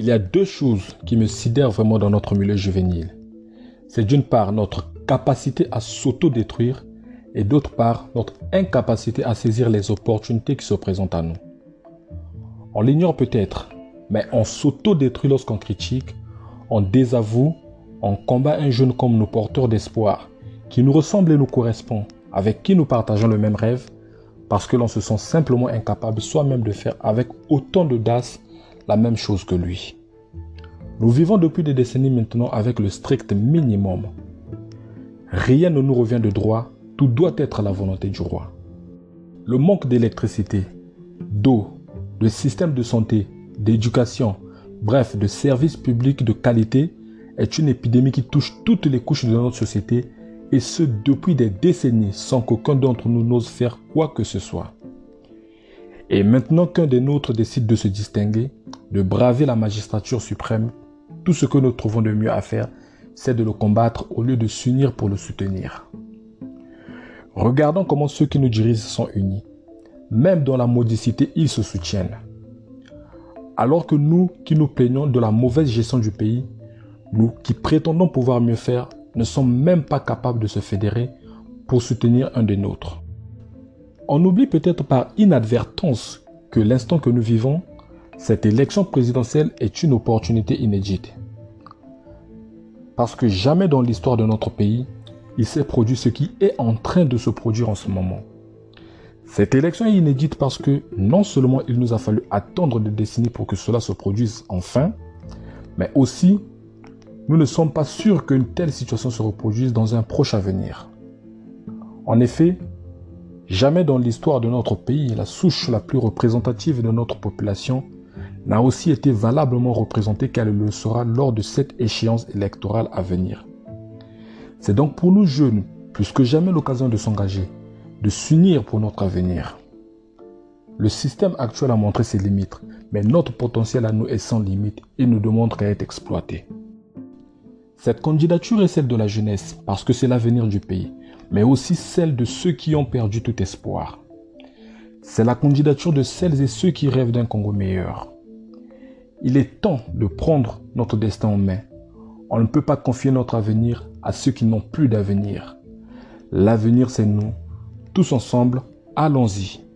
Il y a deux choses qui me sidèrent vraiment dans notre milieu juvénile. C'est d'une part notre capacité à s'auto-détruire et d'autre part notre incapacité à saisir les opportunités qui se présentent à nous. On l'ignore peut-être, mais on s'auto-détruit lorsqu'on critique, on désavoue, on combat un jeune comme nos porteurs d'espoir, qui nous ressemble et nous correspond, avec qui nous partageons le même rêve, parce que l'on se sent simplement incapable soi-même de faire avec autant d'audace la même chose que lui. Nous vivons depuis des décennies maintenant avec le strict minimum. Rien ne nous revient de droit, tout doit être à la volonté du roi. Le manque d'électricité, d'eau, de systèmes de santé, d'éducation, bref, de services publics de qualité est une épidémie qui touche toutes les couches de notre société et ce depuis des décennies sans qu'aucun d'entre nous n'ose faire quoi que ce soit. Et maintenant qu'un des nôtres décide de se distinguer, de braver la magistrature suprême, tout ce que nous trouvons de mieux à faire, c'est de le combattre au lieu de s'unir pour le soutenir. Regardons comment ceux qui nous dirigent sont unis. Même dans la modicité, ils se soutiennent. Alors que nous qui nous plaignons de la mauvaise gestion du pays, nous qui prétendons pouvoir mieux faire, ne sommes même pas capables de se fédérer pour soutenir un des nôtres. On oublie peut-être par inadvertance que l'instant que nous vivons, cette élection présidentielle est une opportunité inédite. Parce que jamais dans l'histoire de notre pays, il s'est produit ce qui est en train de se produire en ce moment. Cette élection est inédite parce que non seulement il nous a fallu attendre des décennies pour que cela se produise enfin, mais aussi nous ne sommes pas sûrs qu'une telle situation se reproduise dans un proche avenir. En effet, jamais dans l'histoire de notre pays, la souche la plus représentative de notre population n'a aussi été valablement représentée qu'elle le sera lors de cette échéance électorale à venir. C'est donc pour nous jeunes plus que jamais l'occasion de s'engager, de s'unir pour notre avenir. Le système actuel a montré ses limites, mais notre potentiel à nous est sans limite et ne demande qu'à être exploité. Cette candidature est celle de la jeunesse parce que c'est l'avenir du pays, mais aussi celle de ceux qui ont perdu tout espoir. C'est la candidature de celles et ceux qui rêvent d'un Congo meilleur. Il est temps de prendre notre destin en main. On ne peut pas confier notre avenir à ceux qui n'ont plus d'avenir. L'avenir, c'est nous. Tous ensemble, allons-y.